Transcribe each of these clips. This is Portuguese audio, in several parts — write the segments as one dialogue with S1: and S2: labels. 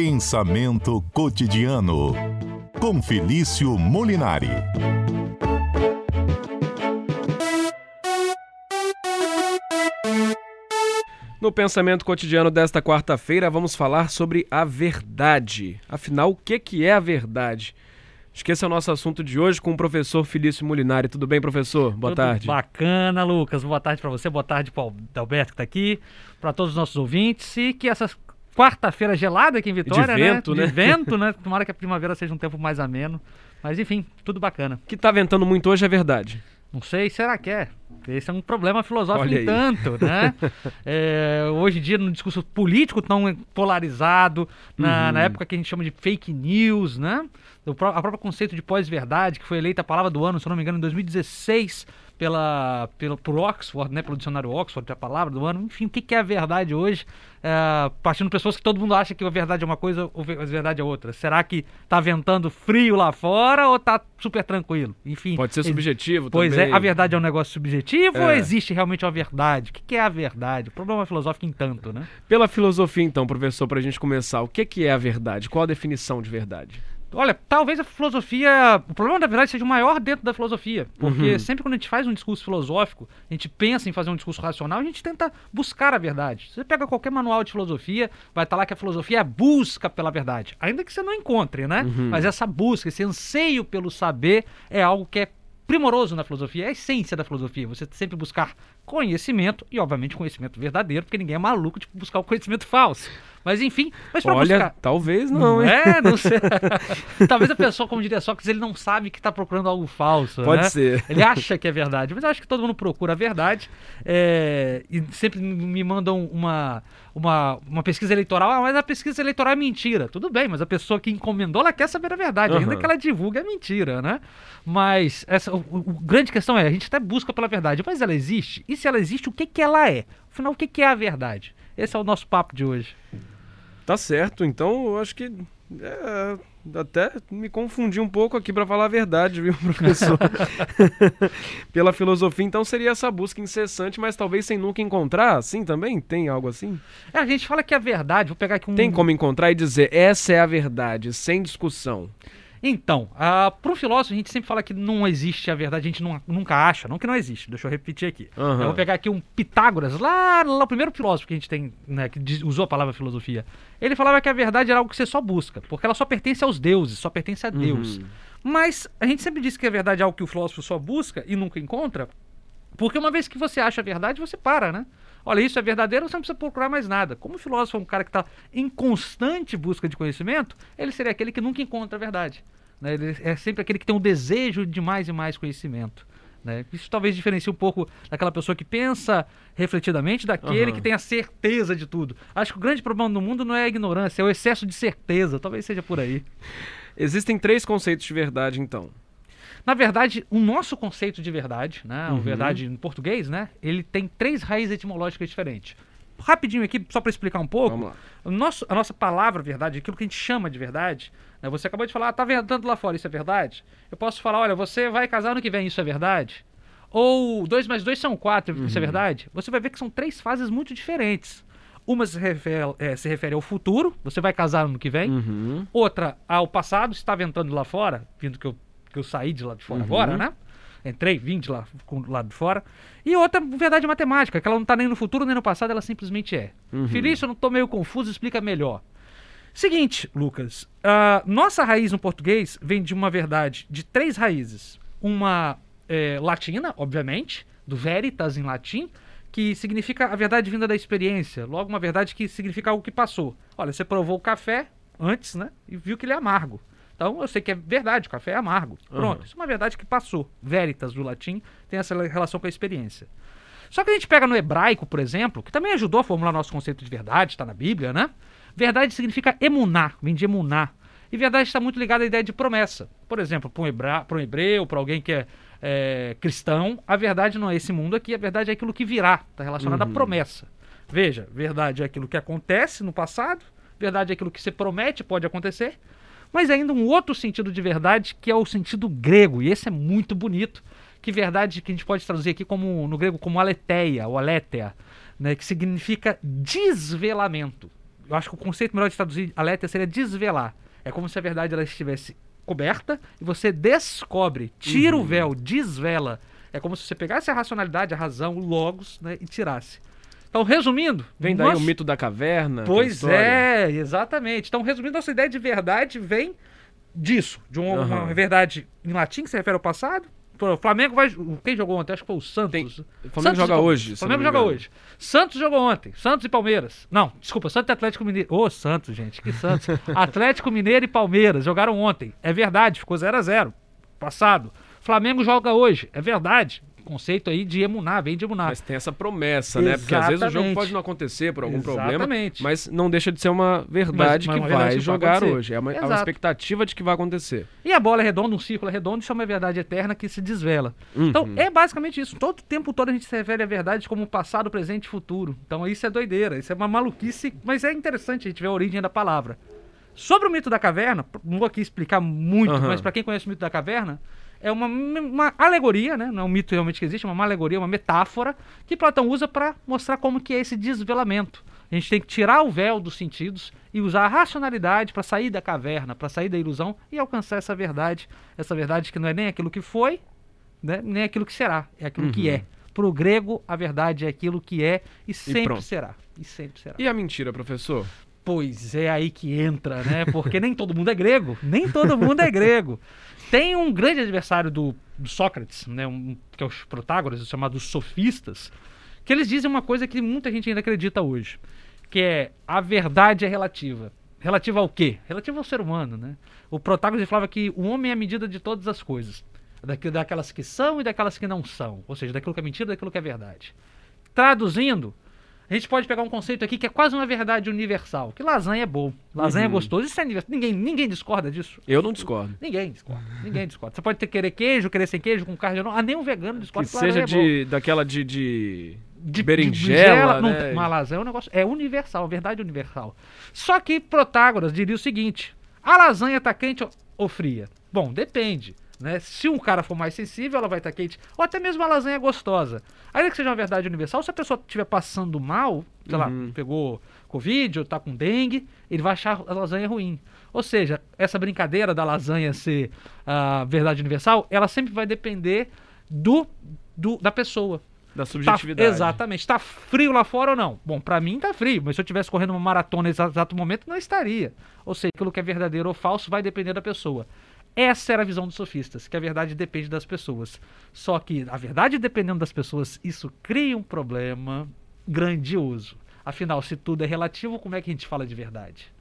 S1: Pensamento cotidiano com Felício Molinari.
S2: No pensamento cotidiano desta quarta-feira, vamos falar sobre a verdade. Afinal, o que, que é a verdade? Acho que esse é o nosso assunto de hoje com o professor Felício Molinari. Tudo bem, professor? Boa
S3: Tudo
S2: tarde.
S3: Bacana, Lucas. Boa tarde para você, boa tarde para o Alberto que está aqui, para todos os nossos ouvintes e que essa quarta-feira gelada aqui em Vitória,
S2: De vento,
S3: né?
S2: né?
S3: De vento, né? Tomara que a primavera seja um tempo mais ameno. Mas enfim, tudo bacana.
S2: O que tá ventando muito hoje é verdade.
S3: Não sei, será que é? Esse é um problema filosófico
S2: aí.
S3: tanto, né? É, hoje em dia, no discurso político tão polarizado, na,
S2: Uhum.
S3: na época que a gente chama de fake news, né? O pró- a próprio conceito de pós-verdade, que foi eleita a palavra do ano, se eu não me engano, em 2016, pela, pela, por Oxford, né? Pelo dicionário Oxford, a palavra do ano. Enfim, o que, que é a verdade hoje? É, partindo de pessoas que todo mundo acha que a verdade é uma coisa ou a verdade é outra. Será que tá ventando frio lá fora ou tá super tranquilo? Enfim.
S2: Pode ser subjetivo
S3: Pois
S2: também.
S3: é, a verdade é um negócio subjetivo
S2: É.
S3: ou existe realmente uma verdade? O que que é a verdade? O problema filosófico em tanto, né?
S2: Pela filosofia, então, professor, para a gente começar, o que, que é a verdade? Qual a definição de verdade?
S3: Olha, talvez a filosofia. O problema da verdade seja o maior dentro da filosofia. Porque
S2: Uhum.
S3: sempre quando a gente faz um discurso filosófico, a gente pensa em fazer um discurso racional, a gente tenta buscar a verdade. Você pega qualquer manual de filosofia, vai estar lá que a filosofia é a busca pela verdade. Ainda que você não encontre, né?
S2: Uhum.
S3: Mas essa busca, esse anseio pelo saber é algo que é primoroso na filosofia, é a essência da filosofia. Você sempre buscar conhecimento e, obviamente, conhecimento verdadeiro, porque ninguém é maluco de buscar o conhecimento falso. Mas enfim, mas para
S2: Olha,
S3: buscar.
S2: talvez não, hein?
S3: É, não sei. Talvez a pessoa, como diria Sócrates, ele não sabe que está procurando algo falso.
S2: Pode
S3: né?
S2: ser.
S3: Ele acha que é verdade, mas eu acho que todo mundo procura a verdade. é, e sempre me mandam uma, uma, uma pesquisa eleitoral. Ah, mas a pesquisa eleitoral é mentira. Tudo bem, mas a pessoa que encomendou, ela quer saber a verdade. Ainda
S2: Aham.
S3: que ela divulgue, é mentira, né? Mas essa, o, o- o grande questão é, a gente até busca pela verdade, mas ela existe? E se ela existe, o que, que ela é? Afinal, o que, que é a verdade? Esse é o nosso papo de hoje.
S2: Tá certo, então eu acho que é, até me confundi um pouco aqui para falar a verdade, viu, professor? Pela filosofia, então seria essa busca incessante, mas talvez sem nunca encontrar, assim também? Tem algo assim?
S3: É, a gente fala que a verdade, vou pegar aqui um.
S2: Tem como encontrar e dizer essa é a verdade, sem discussão.
S3: Então, ah, para o filósofo, a gente sempre fala que não existe a verdade, a gente não- nunca acha, não que não existe, deixa eu repetir aqui.
S2: Aham.
S3: Eu vou pegar aqui um Pitágoras, lá, lá o primeiro filósofo que a gente tem, né, que diz- usou a palavra filosofia. Ele falava que a verdade era algo que você só busca, porque ela só pertence aos deuses, só pertence a Deus.
S2: Uhum.
S3: Mas a gente sempre diz que a verdade é algo que o filósofo só busca e nunca encontra, porque uma vez que você acha a verdade, você para, né? Olha, isso é verdadeiro, você não precisa procurar mais nada. Como o filósofo é um cara que está em constante busca de conhecimento, ele seria aquele que nunca encontra a verdade. né? Ele é sempre aquele que tem um desejo de mais e mais conhecimento. né? Isso talvez diferencie um pouco daquela pessoa que pensa refletidamente daquele
S2: Aham.
S3: que tem a certeza de tudo. Acho que o grande problema do mundo não é a ignorância, é o excesso de certeza. Talvez seja por aí.
S2: Existem três conceitos de verdade, então.
S3: Na verdade, o nosso conceito de verdade, né,
S2: Uhum.
S3: o verdade em português, né, ele tem três raízes etimológicas diferentes. Rapidinho aqui, só para explicar um pouco. Nosso, a nossa palavra verdade, aquilo que a gente chama de verdade, né, você acabou de falar, ah, tá ventando lá fora, isso é verdade? Eu posso falar, olha, você vai casar ano que vem, isso é verdade? Ou 2 mais 2 são 4, isso é verdade? Você vai ver que são três fases muito diferentes. Uma se refere, eh, se refere ao futuro, você vai casar ano que vem.
S2: Uhum.
S3: Outra ao passado, está ventando lá fora, vindo que eu, que eu saí de lá de fora
S2: Uhum.
S3: agora, né? Entrei, vim de lá, com- lá de fora. E outra, verdade matemática, que ela não está nem no futuro nem no passado, ela simplesmente é.
S2: Uhum.
S3: Felício, eu não estou meio confuso, explica melhor. Seguinte, Lucas, a nossa raiz no português vem de uma verdade de três raízes. Uma eh, latina, obviamente, do veritas em latim, que significa a verdade vinda da experiência. Logo, uma verdade que significa algo que passou. Olha, você provou o café antes, né? E viu que ele é amargo. Então, eu sei que é verdade, café é amargo. Pronto,
S2: Aham.
S3: isso é uma verdade que passou. Veritas, do latim, tem essa relação com a experiência. Só que a gente pega no hebraico, por exemplo, que também ajudou a formular nosso conceito de verdade, está na Bíblia, né? Verdade significa emunar, vem de emunar. E verdade está muito ligada à ideia de promessa. Por exemplo, para um, hebra... um hebreu, para alguém que é, é, cristão, a verdade não é esse mundo aqui, a verdade é aquilo que virá, está relacionado à promessa. Veja, verdade é aquilo que acontece no passado, verdade é aquilo que se promete pode acontecer, mas ainda um outro sentido de verdade que é o sentido grego, e esse é muito bonito, que verdade que a gente pode traduzir aqui como no grego como aletheia, ou aletheia, né, que significa desvelamento. eu acho que o conceito melhor de traduzir alerta seria desvelar. É como se a verdade ela estivesse coberta e você descobre, tira
S2: Uhum.
S3: o véu, desvela. É como se você pegasse a racionalidade, a razão, o logos, né, e tirasse. Então, resumindo,
S2: Vem daí o mito da caverna.
S3: Pois é, exatamente. Então, resumindo, nossa ideia de verdade vem disso, de uma, uma
S2: Aham.
S3: verdade em latim que se refere ao passado. Pô, O Flamengo vai. Quem jogou ontem? Acho que foi o Santos.
S2: Tem- O Flamengo
S3: Santos
S2: joga
S3: Pal-
S2: hoje.
S3: Flamengo joga hoje. Santos jogou ontem. Santos e Palmeiras. Não, desculpa, Santos e Atlético Mineiro. Ô, Santos, gente, que Santos. Atlético Mineiro e Palmeiras jogaram ontem. É verdade, ficou 0 a 0 Passado. Flamengo joga hoje. É verdade. Conceito aí de emunar, vem de emunar.
S2: Mas tem essa promessa, né? Porque às vezes o jogo
S3: Exatamente.
S2: pode não acontecer por algum problema,
S3: Exatamente.
S2: mas não deixa de ser uma verdade
S3: Mas- mas
S2: que
S3: uma
S2: vai jogar hoje. É uma, é uma expectativa de que vai acontecer.
S3: E a bola é redonda, um círculo é redondo, isso é uma verdade eterna que se desvela.
S2: Uhum.
S3: Então, é basicamente isso. Todo o tempo todo a gente se refere à verdade como passado, presente e futuro. Então, isso é doideira, isso é uma maluquice, mas é interessante a gente ver a origem da palavra. Sobre o mito da caverna, não vou aqui explicar muito,
S2: Aham.
S3: mas para quem conhece o mito da caverna, é uma, uma alegoria, né? Não é um mito realmente que existe, é uma alegoria, uma metáfora que Platão usa para mostrar como que é esse desvelamento. A gente tem que tirar o véu dos sentidos e usar a racionalidade para sair da caverna, para sair da ilusão e alcançar essa verdade, essa verdade que não é nem aquilo que foi, né? nem aquilo que será, é aquilo que
S2: Uhum.
S3: é. Para o grego, a verdade é aquilo que é e sempre
S2: pronto.
S3: será. E sempre será.
S2: E a mentira, professor?
S3: Pois é aí que entra, né? Porque nem todo mundo é grego. Nem todo mundo é grego. Tem um grande adversário do, do Sócrates, né? Um, que é os Protágoras, os chamados sofistas, que eles dizem uma coisa que muita gente ainda acredita hoje, que é a verdade é relativa. Relativa ao quê? Relativa ao ser humano, né? O Protágoras falava que o homem é a medida de todas as coisas. Daquelas que são e daquelas que não são. Ou seja, daquilo que é mentira e daquilo que é verdade. Traduzindo, a gente pode pegar um conceito aqui que é quase uma verdade universal. Que lasanha é bom, lasanha é
S2: Uhum.
S3: gostoso. Isso é universal. Ninguém, ninguém discorda disso.
S2: Eu não discordo.
S3: Ninguém discorda. Ninguém discorda. Você pode ter querer queijo, querer sem queijo, com carne ou não. Ah, nem um vegano
S2: Que
S3: discorda
S2: seja
S3: é
S2: de, daquela de, de,
S3: De-
S2: berinjela,
S3: de não,
S2: né?
S3: Uma lasanha é um negócio. É universal, verdade universal. Só que Protágoras diria o seguinte: a lasanha tá quente ou fria? Bom, depende. Né? Se um cara for mais sensível, ela vai estar quente. Ou até mesmo a lasanha gostosa. Ainda que seja uma verdade universal, se a pessoa estiver passando mal, sei lá,
S2: Uhum.
S3: pegou Covid ou tá com dengue, ele vai achar a lasanha ruim. Ou seja, essa brincadeira da lasanha ser a verdade universal, ela sempre vai depender do, do da pessoa.
S2: da
S3: Tá-
S2: subjetividade.
S3: exatamente. Tá frio lá fora ou não? Bom, pra mim tá frio, mas se eu tivesse correndo uma maratona nesse exato momento, não estaria. Ou seja, aquilo que é verdadeiro ou falso vai depender da pessoa. Essa era a visão dos sofistas, que a verdade depende das pessoas. Só que a verdade dependendo das pessoas, isso cria um problema grandioso. Afinal, se tudo é relativo, como é que a gente fala de verdade?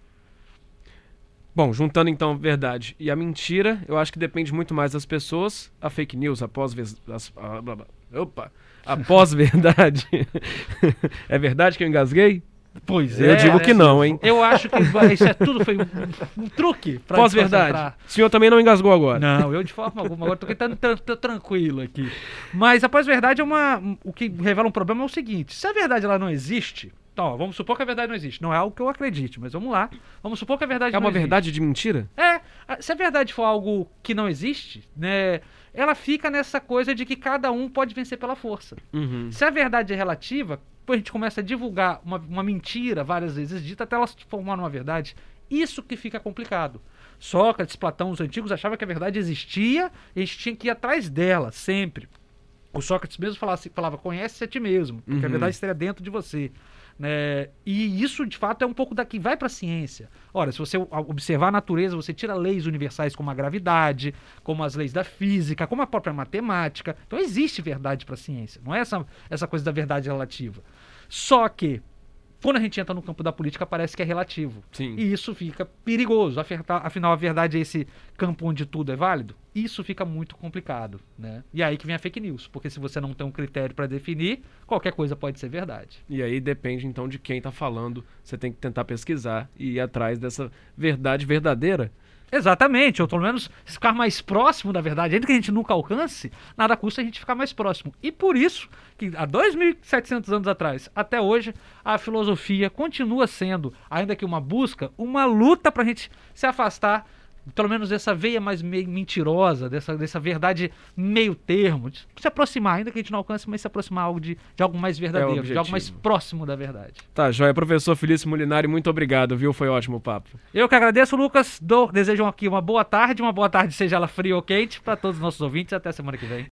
S2: Bom, juntando então a verdade e a mentira, eu acho que depende muito mais das pessoas. A fake news, a pós as, a, blá, blá. Opa, a pós-verdade. é verdade que eu engasguei?
S3: Pois
S2: eu digo
S3: né?
S2: que não, hein?
S3: Eu acho que isso é tudo foi um, um truque pra
S2: Pós-verdade. O senhor também não engasgou agora.
S3: Não, eu de forma alguma. Agora tô tentando tran- tran- tranquilo aqui. Mas a pós-verdade é uma. O que revela um problema é o seguinte: se a verdade ela não existe. Então, ó, vamos supor que a verdade não existe. Não é algo que eu acredite, mas vamos lá. Vamos supor que a verdade
S2: É
S3: não
S2: uma
S3: existe.
S2: verdade de mentira?
S3: É, se a verdade for algo que não existe, né? Ela fica nessa coisa de que cada um pode vencer pela força.
S2: Uhum.
S3: Se a verdade é relativa, depois a gente começa a divulgar uma, uma mentira várias vezes dita até ela se formar numa verdade. Isso que fica complicado. Sócrates, Platão, os antigos achavam que a verdade existia e a gente tinha que ir atrás dela, sempre. O Sócrates mesmo falava, assim- falava conhece a ti mesmo, porque a
S2: Uhum.
S3: verdade estaria dentro de você. né? E isso, de fato, é um pouco daqui, vai para a ciência. Ora, se você observar a natureza, você tira leis universais como a gravidade, como as leis da física, como a própria matemática. Então existe verdade para a ciência, não é essa, essa coisa da verdade relativa. Só que, quando a gente entra no campo da política, parece que é relativo.
S2: Sim.
S3: E isso fica perigoso. Afinal, a verdade é esse campo onde tudo é válido? Isso fica muito complicado, né? E aí que vem a fake news, porque se você não tem um critério para definir, qualquer coisa pode ser verdade.
S2: E aí depende então de quem tá falando. Você tem que tentar pesquisar e ir atrás dessa verdade verdadeira.
S3: Exatamente, ou pelo menos ficar mais próximo da verdade, ainda que a gente nunca alcance, nada custa a gente ficar mais próximo. E por isso que há 2.700 anos atrás, até hoje, a filosofia continua sendo, ainda que uma busca, uma luta para a gente se afastar pelo menos dessa veia mais meio mentirosa, dessa, dessa verdade meio termo, se aproximar, ainda que a gente não alcance, mas se aproximar algo de, de algo mais verdadeiro, de algo mais próximo da verdade.
S2: Tá, joia. Professor Felício Molinari, muito obrigado, viu? Foi ótimo o papo.
S3: Eu que agradeço, Lucas. Dou, desejo aqui uma boa tarde, uma boa tarde, seja ela fria ou quente, para todos os nossos ouvintes. Até semana que vem.